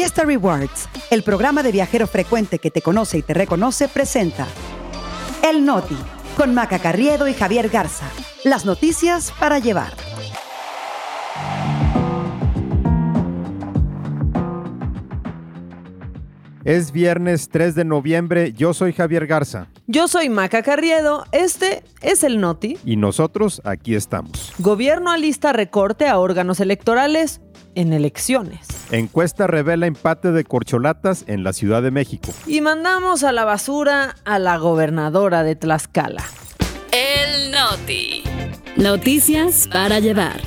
Fiesta Rewards, el programa de viajero frecuente que te conoce y te reconoce, presenta El Noti, con Maca Carriedo y Javier Garza. Las noticias para llevar. Es viernes 3 de noviembre, yo soy Javier Garza. Yo soy Maca Carriedo, este es el Noti. Y nosotros aquí estamos. Gobierno alista recorte a órganos electorales en elecciones. Encuesta revela empate de corcholatas en la Ciudad de México. Y mandamos a la basura a la gobernadora de Tlaxcala. El Noti. Noticias para llevar.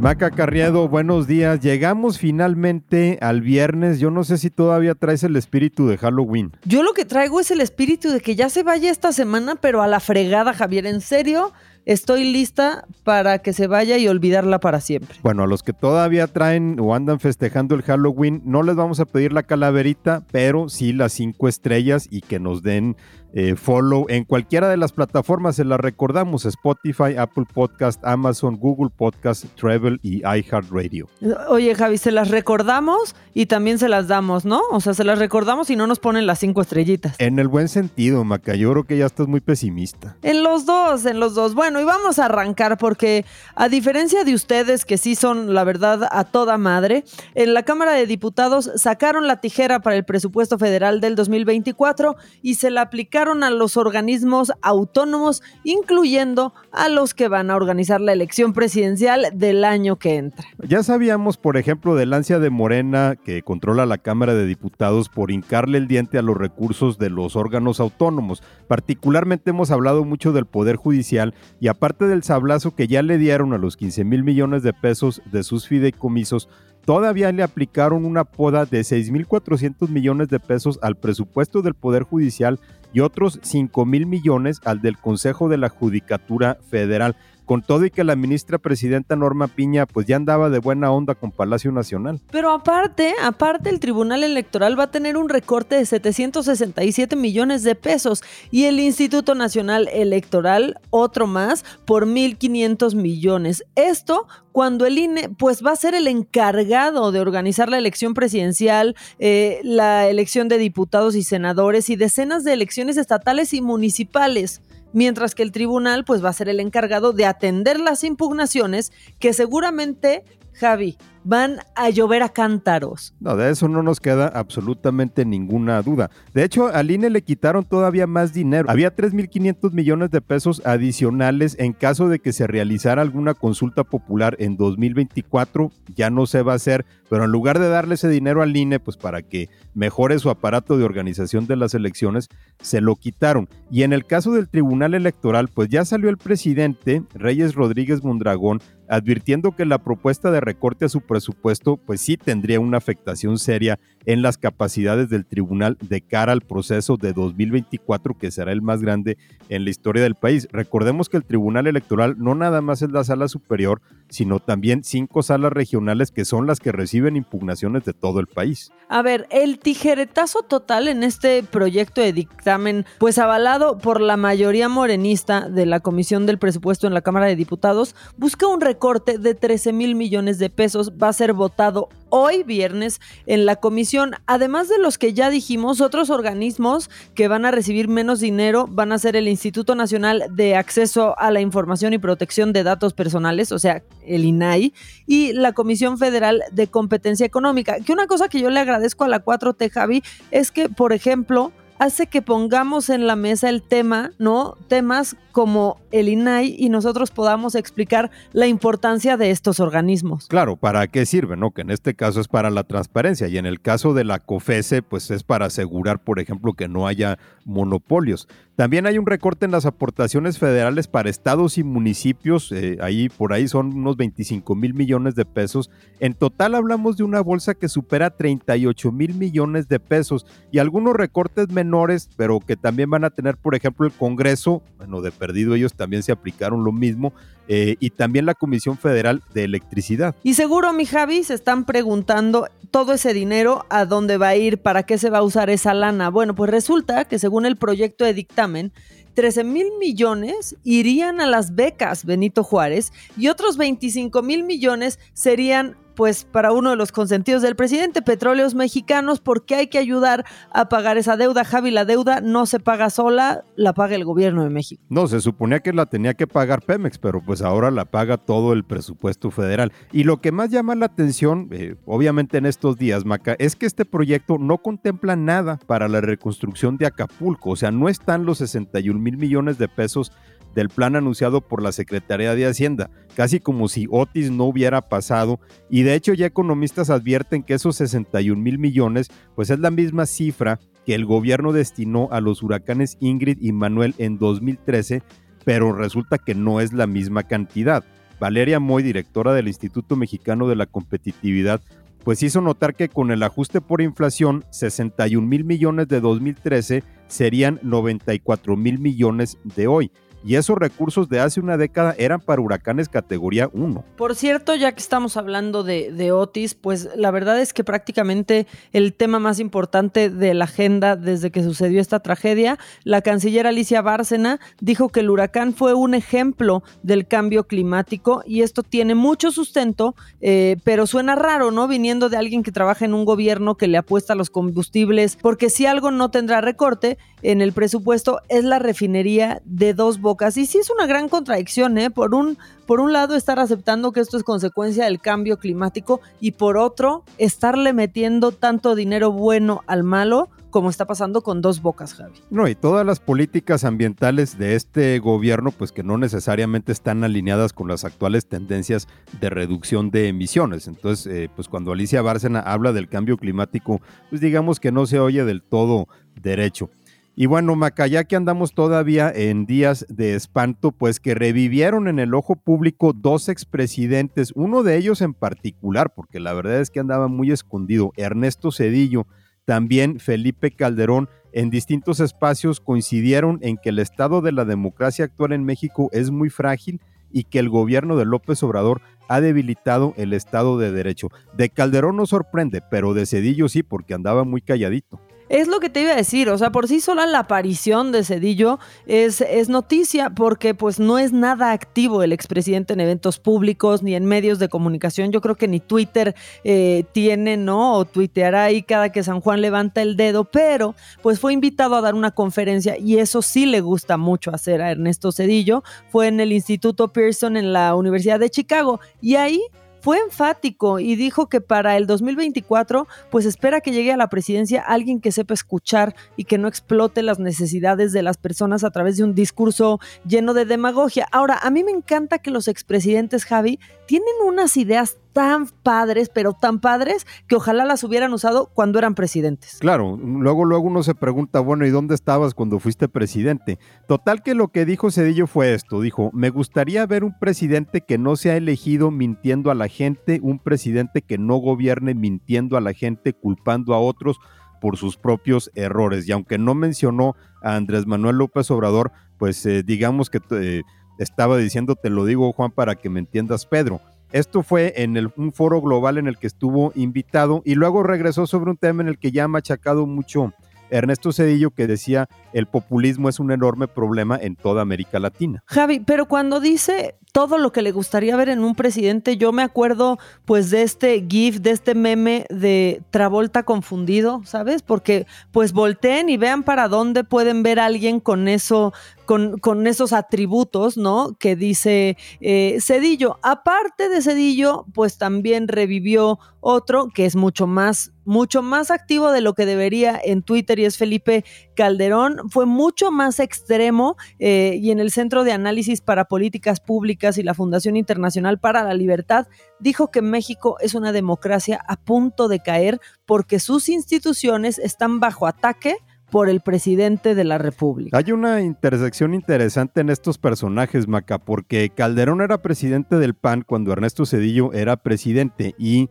Maca Carriedo, buenos días. Llegamos finalmente al viernes. Yo no sé si todavía traes el espíritu de Halloween. Yo lo que traigo es el espíritu de que ya se vaya esta semana, pero a la fregada, Javier. En serio, estoy lista para que se vaya y olvidarla para siempre. Bueno, a los que todavía traen o andan festejando el Halloween, no les vamos a pedir la calaverita, pero sí las cinco estrellas y que nos den eh, follow en cualquiera de las plataformas. Se las recordamos: Spotify, Apple Podcast, Amazon, Google Podcast, Travel y iHeartRadio. Oye, Javi, se las recordamos y también se las damos, ¿no? O sea, se las recordamos y no nos ponen las cinco estrellitas. En el buen sentido, Maca. Yo creo que ya estás muy pesimista. En los dos, en los dos. Bueno, y vamos a arrancar porque, a diferencia de ustedes, que sí son, la verdad, a toda madre, en la Cámara de Diputados sacaron la tijera para el presupuesto federal del 2024 y se la aplicaron a los organismos autónomos, incluyendo a los que van a organizar la elección presidencial del año que entra. Ya sabíamos, por ejemplo, del ansia de Morena, que controla la Cámara de Diputados, por hincarle el diente a los recursos de los órganos autónomos. Particularmente hemos hablado mucho del Poder Judicial y aparte del sablazo que ya le dieron a los 15 mil millones de pesos de sus fideicomisos, todavía le aplicaron una poda de 6.400 millones de pesos al presupuesto del Poder Judicial y otros 5 mil millones al del Consejo de la Judicatura Federal con todo y que la ministra presidenta Norma Piña pues ya andaba de buena onda con Palacio Nacional. Pero aparte, aparte el Tribunal Electoral va a tener un recorte de 767 millones de pesos y el Instituto Nacional Electoral otro más por 1.500 millones. Esto cuando el INE pues va a ser el encargado de organizar la elección presidencial, eh, la elección de diputados y senadores y decenas de elecciones estatales y municipales mientras que el tribunal pues va a ser el encargado de atender las impugnaciones que seguramente, Javi, van a llover a cántaros. No, de eso no nos queda absolutamente ninguna duda. De hecho, al INE le quitaron todavía más dinero. Había 3.500 millones de pesos adicionales en caso de que se realizara alguna consulta popular en 2024. Ya no se va a hacer, pero en lugar de darle ese dinero al INE, pues para que mejore su aparato de organización de las elecciones, se lo quitaron. Y en el caso del Tribunal Electoral, pues ya salió el presidente, Reyes Rodríguez Mondragón, advirtiendo que la propuesta de recorte a su presupuesto pues sí tendría una afectación seria en las capacidades del tribunal de cara al proceso de 2024 que será el más grande en la historia del país. Recordemos que el Tribunal Electoral no nada más es la sala superior, sino también cinco salas regionales que son las que reciben impugnaciones de todo el país. A ver, el tijeretazo total en este proyecto de dictamen, pues avalado por la mayoría morenista de la Comisión del Presupuesto en la Cámara de Diputados, busca un recorte de 13 mil millones de pesos. Va a ser votado hoy viernes en la comisión. Además de los que ya dijimos, otros organismos que van a recibir menos dinero van a ser el Instituto Nacional de Acceso a la Información y Protección de Datos Personales, o sea, el INAI, y la Comisión Federal de Competencia Económica. Que una cosa que yo le agradezco a la 4T, Javi, es que, por ejemplo, hace que pongamos en la mesa el tema, ¿no? Temas como el INAI y nosotros podamos explicar la importancia de estos organismos. Claro, ¿para qué sirve, no? Que en este caso es para la transparencia y en el caso de la COFESE, pues es para asegurar, por ejemplo, que no haya monopolios. También hay un recorte en las aportaciones federales para estados y municipios, eh, ahí por ahí son unos 25 mil millones de pesos. En total hablamos de una bolsa que supera 38 mil millones de pesos y algunos recortes menores, pero que también van a tener, por ejemplo, el Congreso, bueno, de perdido ellos también se aplicaron lo mismo, eh, y también la Comisión Federal de Electricidad. Y seguro, mi Javi, se están preguntando todo ese dinero, ¿a dónde va a ir? ¿Para qué se va a usar esa lana? Bueno, pues resulta que según el proyecto de dictamen, 13 mil millones irían a las becas Benito Juárez y otros 25 mil millones serían pues para uno de los consentidos del presidente, Petróleos Mexicanos, porque hay que ayudar a pagar esa deuda. Javi, la deuda no se paga sola, la paga el gobierno de México. No, se suponía que la tenía que pagar Pemex, pero pues ahora la paga todo el presupuesto federal. Y lo que más llama la atención, eh, obviamente en estos días, Maca, es que este proyecto no contempla nada para la reconstrucción de Acapulco. O sea, no están los 61 mil millones de pesos del plan anunciado por la Secretaría de Hacienda, casi como si Otis no hubiera pasado, y de hecho ya economistas advierten que esos 61 mil millones, pues es la misma cifra que el gobierno destinó a los huracanes Ingrid y Manuel en 2013, pero resulta que no es la misma cantidad. Valeria Moy, directora del Instituto Mexicano de la Competitividad, pues hizo notar que con el ajuste por inflación, 61 mil millones de 2013 serían 94 mil millones de hoy y esos recursos de hace una década eran para huracanes categoría 1. Por cierto, ya que estamos hablando de, Otis, pues la verdad es que prácticamente el tema más importante de la agenda desde que sucedió esta tragedia, la canciller Alicia Bárcena dijo que el huracán fue un ejemplo del cambio climático y esto tiene mucho sustento, eh, pero suena raro, ¿no? Viniendo de alguien que trabaja en un gobierno que le apuesta a los combustibles, porque si algo no tendrá recorte en el presupuesto es la refinería de dos bocas y sí es una gran contradicción, ¿eh? Por un, por un lado, estar aceptando que esto es consecuencia del cambio climático y por otro, estarle metiendo tanto dinero bueno al malo como está pasando con dos bocas, Javi. No, y todas las políticas ambientales de este gobierno, pues que no necesariamente están alineadas con las actuales tendencias de reducción de emisiones. Entonces, eh, pues cuando Alicia Bárcena habla del cambio climático, pues digamos que no se oye del todo derecho. Y bueno, Maca, ya que andamos todavía en días de espanto, pues que revivieron en el ojo público dos expresidentes, uno de ellos en particular, porque la verdad es que andaba muy escondido, Ernesto Cedillo, también Felipe Calderón, en distintos espacios coincidieron en que el estado de la democracia actual en México es muy frágil y que el gobierno de López Obrador ha debilitado el Estado de Derecho. De Calderón no sorprende, pero de Cedillo sí, porque andaba muy calladito. Es lo que te iba a decir, o sea, por sí sola la aparición de Cedillo es, es noticia porque pues no es nada activo el expresidente en eventos públicos ni en medios de comunicación. Yo creo que ni Twitter eh, tiene, ¿no? O tuiteará ahí cada que San Juan levanta el dedo, pero pues fue invitado a dar una conferencia y eso sí le gusta mucho hacer a Ernesto Cedillo. Fue en el Instituto Pearson en la Universidad de Chicago y ahí fue enfático y dijo que para el 2024 pues espera que llegue a la presidencia alguien que sepa escuchar y que no explote las necesidades de las personas a través de un discurso lleno de demagogia. Ahora, a mí me encanta que los expresidentes, Javi, tienen unas ideas tan padres, pero tan padres, que ojalá las hubieran usado cuando eran presidentes. Claro, luego, luego uno se pregunta, bueno, ¿y dónde estabas cuando fuiste presidente? Total que lo que dijo Cedillo fue esto, dijo, me gustaría ver un presidente que no se ha elegido mintiendo a la gente, un presidente que no gobierne mintiendo a la gente, culpando a otros por sus propios errores. Y aunque no mencionó a Andrés Manuel López Obrador, pues eh, digamos que eh, estaba diciendo, te lo digo Juan, para que me entiendas Pedro. Esto fue en un foro global en el que estuvo invitado y luego regresó sobre un tema en el que ya ha machacado mucho Ernesto Cedillo que decía el populismo es un enorme problema en toda América Latina. Javi, pero cuando dice todo lo que le gustaría ver en un presidente, yo me acuerdo pues de este GIF, de este meme de Travolta confundido, ¿sabes? Porque pues volteen y vean para dónde pueden ver a alguien con eso, con, con esos atributos, ¿no? Que dice eh, Cedillo. Aparte de Cedillo, pues también revivió otro que es mucho más, mucho más activo de lo que debería en Twitter y es Felipe Calderón. Fue mucho más extremo eh, y en el Centro de Análisis para Políticas Públicas y la Fundación Internacional para la Libertad dijo que México es una democracia a punto de caer porque sus instituciones están bajo ataque por el presidente de la República. Hay una intersección interesante en estos personajes, Maca, porque Calderón era presidente del PAN cuando Ernesto Cedillo era presidente y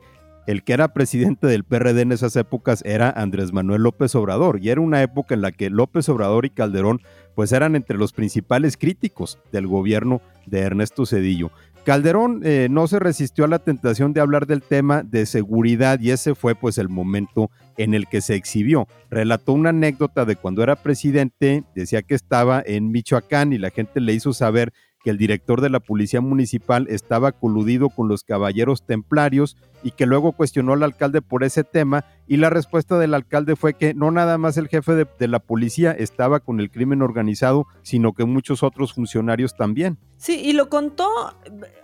el que era presidente del PRD en esas épocas era Andrés Manuel López Obrador y era una época en la que López Obrador y Calderón pues eran entre los principales críticos del gobierno de Ernesto Cedillo. Calderón eh, no se resistió a la tentación de hablar del tema de seguridad y ese fue pues el momento en el que se exhibió. Relató una anécdota de cuando era presidente, decía que estaba en Michoacán y la gente le hizo saber que el director de la policía municipal estaba coludido con los caballeros templarios y que luego cuestionó al alcalde por ese tema y la respuesta del alcalde fue que no nada más el jefe de, la policía estaba con el crimen organizado, sino que muchos otros funcionarios también. Sí, y lo contó,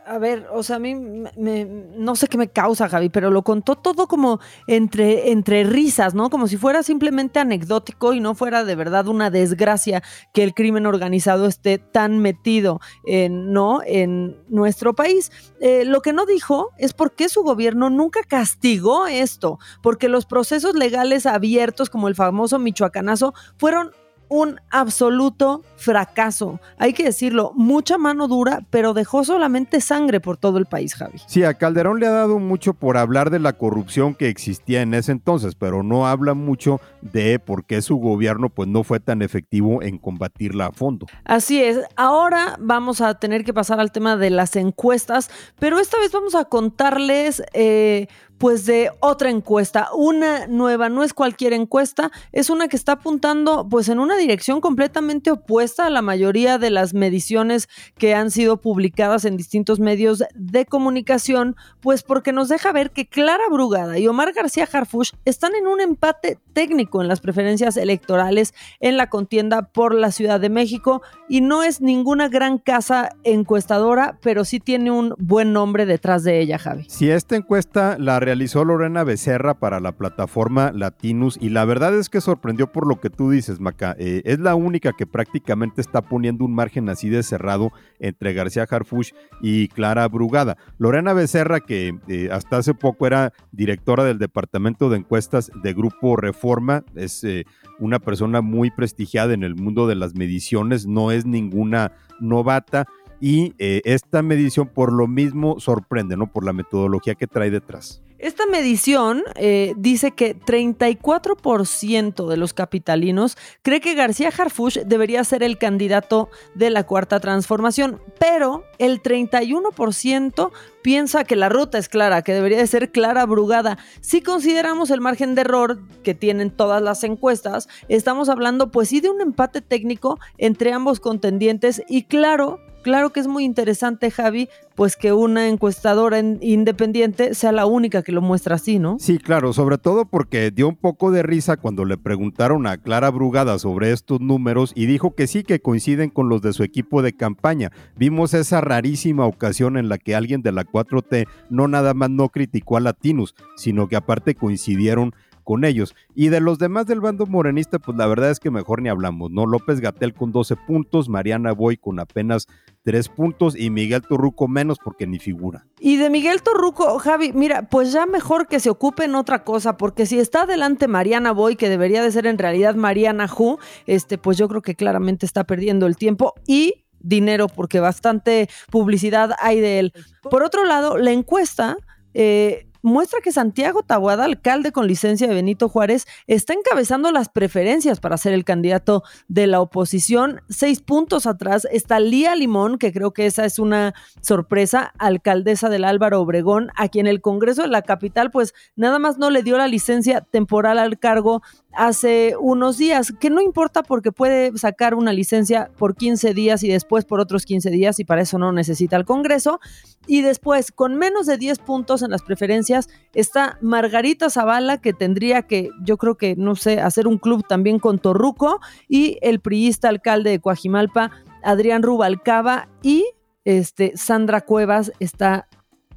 a ver, o sea, a mí me, no sé qué me causa, Javi, pero lo contó todo como entre, entre risas, ¿no? Como si fuera simplemente anecdótico y no fuera de verdad una desgracia que el crimen organizado esté tan metido en, ¿no? en nuestro país. Eh, lo que no dijo es por qué su gobierno nunca castigó esto, porque los procesos legales abiertos, como el famoso Michoacanazo, fueron un absoluto fracaso. Hay que decirlo, mucha mano dura, pero dejó solamente sangre por todo el país, Javi. Sí, a Calderón le ha dado mucho por hablar de la corrupción que existía en ese entonces, pero no habla mucho de por qué su gobierno pues no fue tan efectivo en combatirla a fondo. Así es. Ahora vamos a tener que pasar al tema de las encuestas, pero esta vez vamos a contarles eh, pues de otra encuesta, una nueva, no es cualquier encuesta, es una que está apuntando pues en una dirección completamente opuesta a la mayoría de las mediciones que han sido publicadas en distintos medios de comunicación, pues porque nos deja ver que Clara Brugada y Omar García Harfush están en un empate técnico en las preferencias electorales en la contienda por la Ciudad de México y no es ninguna gran casa encuestadora, pero sí tiene un buen nombre detrás de ella, Javi. Si esta encuesta la realizó Lorena Becerra para la plataforma Latinus y la verdad es que sorprendió por lo que tú dices, Maca. Eh, es la única que prácticamente está poniendo un margen así de cerrado entre García Harfush y Clara Brugada. Lorena Becerra, que eh, hasta hace poco era directora del Departamento de Encuestas de Grupo Reforma, es eh, una persona muy prestigiada en el mundo de las mediciones, no es ninguna novata y esta medición por lo mismo sorprende, ¿no? Por la metodología que trae detrás. Esta medición eh, dice que 34% de los capitalinos cree que García Harfuch debería ser el candidato de la cuarta transformación, pero el 31% piensa que la ruta es clara, que debería de ser clara Brugada. Si consideramos el margen de error que tienen todas las encuestas, estamos hablando pues sí de un empate técnico entre ambos contendientes y claro, Claro que es muy interesante, Javi, pues que una encuestadora independiente sea la única que lo muestra así, ¿no? Sí, claro, sobre todo porque dio un poco de risa cuando le preguntaron a Clara Brugada sobre estos números y dijo que sí, que coinciden con los de su equipo de campaña. Vimos esa rarísima ocasión en la que alguien de la 4T no nada más no criticó a Latinus, sino que aparte coincidieron con ellos. Y de los demás del bando morenista, pues la verdad es que mejor ni hablamos, ¿no? López Gatel con 12 puntos, Mariana Boy con apenas 3 puntos y Miguel Torruco menos porque ni figura. Y de Miguel Torruco, Javi, mira, pues ya mejor que se ocupe en otra cosa, porque si está adelante Mariana Boy, que debería de ser en realidad Mariana Hu, este, pues yo creo que claramente está perdiendo el tiempo y dinero porque bastante publicidad hay de él. Por otro lado, la encuesta eh, muestra que Santiago Tabuada, alcalde con licencia de Benito Juárez, está encabezando las preferencias para ser el candidato de la oposición. Seis puntos atrás está Lía Limón, que creo que esa es una sorpresa, alcaldesa del Álvaro Obregón, a quien el Congreso de la capital, pues nada más no le dio la licencia temporal al cargo hace unos días, que no importa porque puede sacar una licencia por 15 días y después por otros 15 días y para eso no necesita el Congreso. Y después, con menos de 10 puntos en las preferencias, está Margarita Zavala, que tendría que, yo creo que, no sé, hacer un club también con Torruco, y el priista alcalde de Coajimalpa, Adrián Rubalcaba, y este, Sandra Cuevas está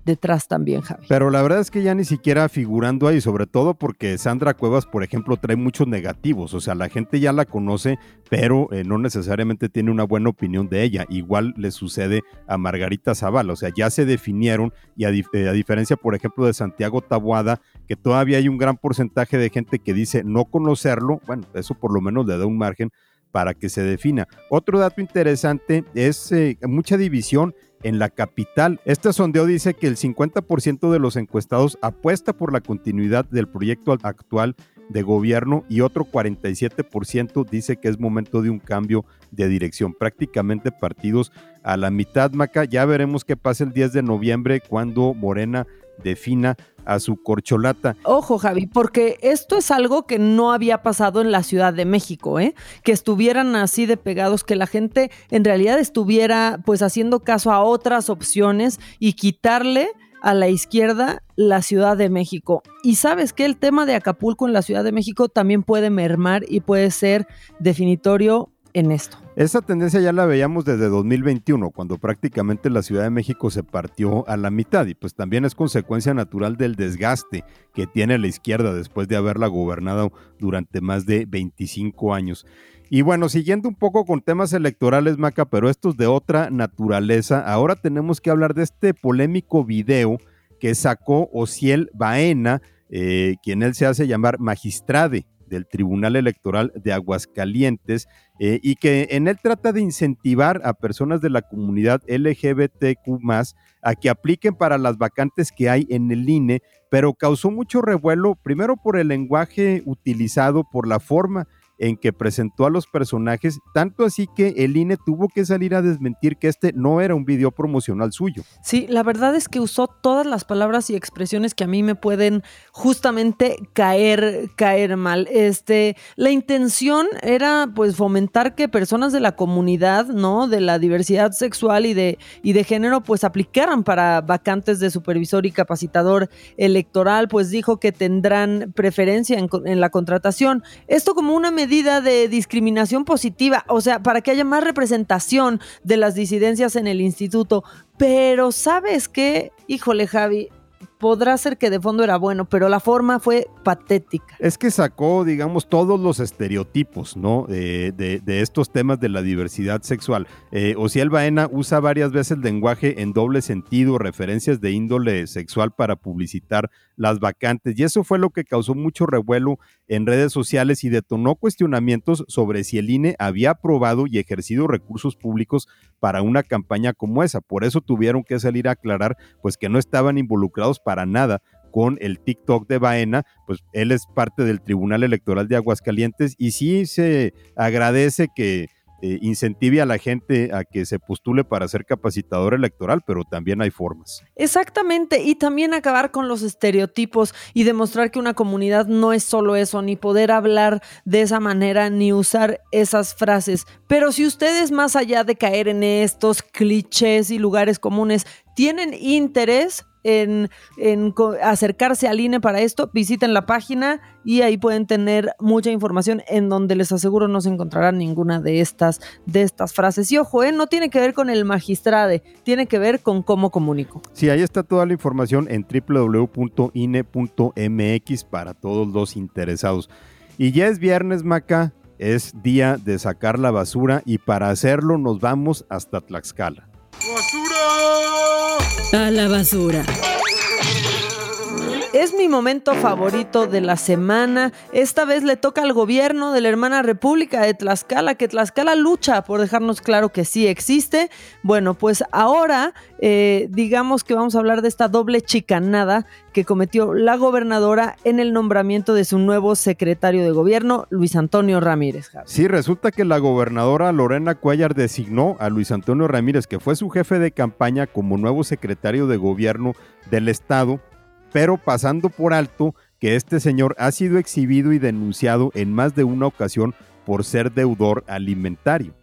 detrás también, Javi. Pero la verdad es que ya ni siquiera figurando ahí, sobre todo porque Sandra Cuevas, por ejemplo, trae muchos negativos, o sea, la gente ya la conoce, pero eh, no necesariamente tiene una buena opinión de ella. Igual le sucede a Margarita Zavala, o sea, ya se definieron y a, eh, diferencia, por ejemplo, de Santiago Tabuada, que todavía hay un gran porcentaje de gente que dice no conocerlo, bueno, eso por lo menos le da un margen para que se defina. Otro dato interesante es eh, mucha división en la capital. Este sondeo dice que el 50% de los encuestados apuesta por la continuidad del proyecto actual de gobierno y otro 47% dice que es momento de un cambio de dirección. Prácticamente partidos a la mitad, Maca. Ya veremos qué pasa el 10 de noviembre cuando Morena defina a su corcholata. Ojo, Javi, porque esto es algo que no había pasado en la Ciudad de México, ¿eh? Que estuvieran así de pegados, que la gente en realidad estuviera pues haciendo caso a otras opciones y quitarle a la izquierda la Ciudad de México. Y sabes que el tema de Acapulco en la Ciudad de México también puede mermar y puede ser definitorio en esto. Esa tendencia ya la veíamos desde 2021, cuando prácticamente la Ciudad de México se partió a la mitad y pues también es consecuencia natural del desgaste que tiene la izquierda después de haberla gobernado durante más de 25 años. Y bueno, siguiendo un poco con temas electorales, Maca, pero estos de otra naturaleza, ahora tenemos que hablar de este polémico video que sacó Ociel Baena, eh, quien él se hace llamar magistrade del Tribunal Electoral de Aguascalientes eh, y que en él trata de incentivar a personas de la comunidad LGBTQ a que apliquen para las vacantes que hay en el INE, pero causó mucho revuelo, primero por el lenguaje utilizado, por la forma en que presentó a los personajes, tanto así que el INE tuvo que salir a desmentir que este no era un video promocional suyo. Sí, la verdad es que usó todas las palabras y expresiones que a mí me pueden justamente caer, caer mal. Este, la intención era pues fomentar que personas de la comunidad, ¿no? De la diversidad sexual y de, y de género, pues aplicaran para vacantes de supervisor y capacitador electoral, pues dijo que tendrán preferencia en, en la contratación. Esto como una medida de discriminación positiva, o sea, para que haya más representación de las disidencias en el instituto. Pero sabes qué, híjole Javi, podrá ser que de fondo era bueno, pero la forma fue patética. Es que sacó, digamos, todos los estereotipos, ¿no? de, estos temas de la diversidad sexual. Eh, Ociel Baena usa varias veces el lenguaje en doble sentido, referencias de índole sexual para publicitar las vacantes. Y eso fue lo que causó mucho revuelo en redes sociales y detonó cuestionamientos sobre si el INE había aprobado y ejercido recursos públicos para una campaña como esa. Por eso tuvieron que salir a aclarar pues que no estaban involucrados para nada con el TikTok de Baena, pues él es parte del Tribunal Electoral de Aguascalientes y sí se agradece que eh, incentive a la gente a que se postule para ser capacitador electoral, pero también hay formas. Exactamente, y también acabar con los estereotipos y demostrar que una comunidad no es solo eso, ni poder hablar de esa manera, ni usar esas frases. Pero si ustedes, más allá de caer en estos clichés y lugares comunes, tienen interés, en, acercarse al INE para esto, visiten la página y ahí pueden tener mucha información en donde les aseguro no se encontrarán ninguna de estas, de estas frases. Y ojo, ¿eh? no tiene que ver con el magistrade, tiene que ver con cómo comunico. Sí, ahí está toda la información en www.ine.mx para todos los interesados. Y ya es viernes, Maca, es día de sacar la basura y para hacerlo nos vamos hasta Tlaxcala. A la basura. Es mi momento favorito de la semana. Esta vez le toca al gobierno de la hermana República de Tlaxcala, que Tlaxcala lucha por dejarnos claro que sí existe. Bueno, pues ahora eh, digamos que vamos a hablar de esta doble chicanada que cometió la gobernadora en el nombramiento de su nuevo secretario de gobierno, Luis Antonio Ramírez. Sí, resulta que la gobernadora Lorena Cuellar designó a Luis Antonio Ramírez, que fue su jefe de campaña, como nuevo secretario de gobierno del estado pero pasando por alto que este señor ha sido exhibido y denunciado en más de una ocasión por ser deudor alimentario.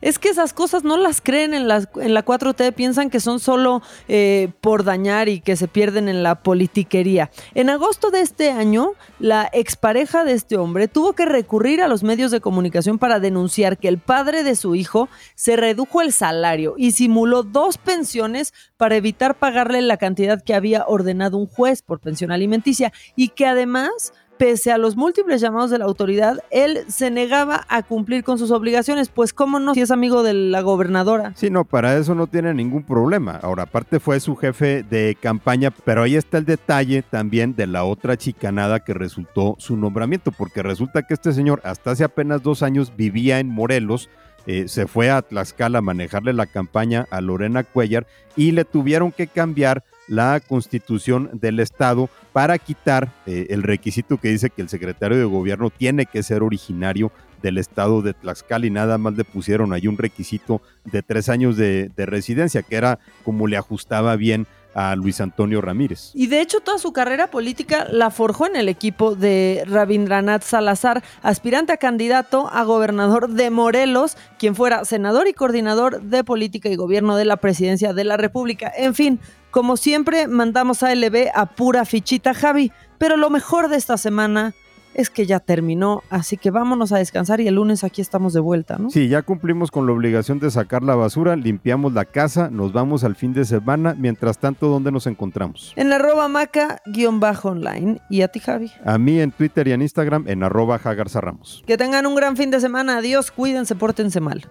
Es que esas cosas no las creen en, en la 4T, piensan que son solo eh, por dañar y que se pierden en la politiquería. En agosto de este año, la expareja de este hombre tuvo que recurrir a los medios de comunicación para denunciar que el padre de su hijo se redujo el salario y simuló dos pensiones para evitar pagarle la cantidad que había ordenado un juez por pensión alimenticia y que además pese a los múltiples llamados de la autoridad, él se negaba a cumplir con sus obligaciones, pues cómo no, si es amigo de la gobernadora. Sí, no, para eso no tiene ningún problema. Ahora, aparte fue su jefe de campaña, pero ahí está el detalle también de la otra chicanada que resultó su nombramiento, porque resulta que este señor hasta hace apenas dos años vivía en Morelos, eh, se fue a Tlaxcala a manejarle la campaña a Lorena Cuellar y le tuvieron que cambiar la constitución del Estado para quitar eh, el requisito que dice que el secretario de gobierno tiene que ser originario del estado de Tlaxcala y nada más le pusieron ahí un requisito de tres años de, de residencia, que era como le ajustaba bien a Luis Antonio Ramírez. Y de hecho toda su carrera política la forjó en el equipo de Rabindranath Salazar, aspirante a candidato a gobernador de Morelos, quien fuera senador y coordinador de política y gobierno de la presidencia de la República. En fin, como siempre, mandamos a LB a pura fichita Javi, pero lo mejor de esta semana es que ya terminó, así que vámonos a descansar y el lunes aquí estamos de vuelta, ¿no? Sí, ya cumplimos con la obligación de sacar la basura, limpiamos la casa, nos vamos al fin de semana. Mientras tanto, ¿dónde nos encontramos? En arroba maca-online. ¿Y a ti, Javi? A mí en Twitter y en Instagram en arroba Ramos. Que tengan un gran fin de semana. Adiós, cuídense, pórtense mal.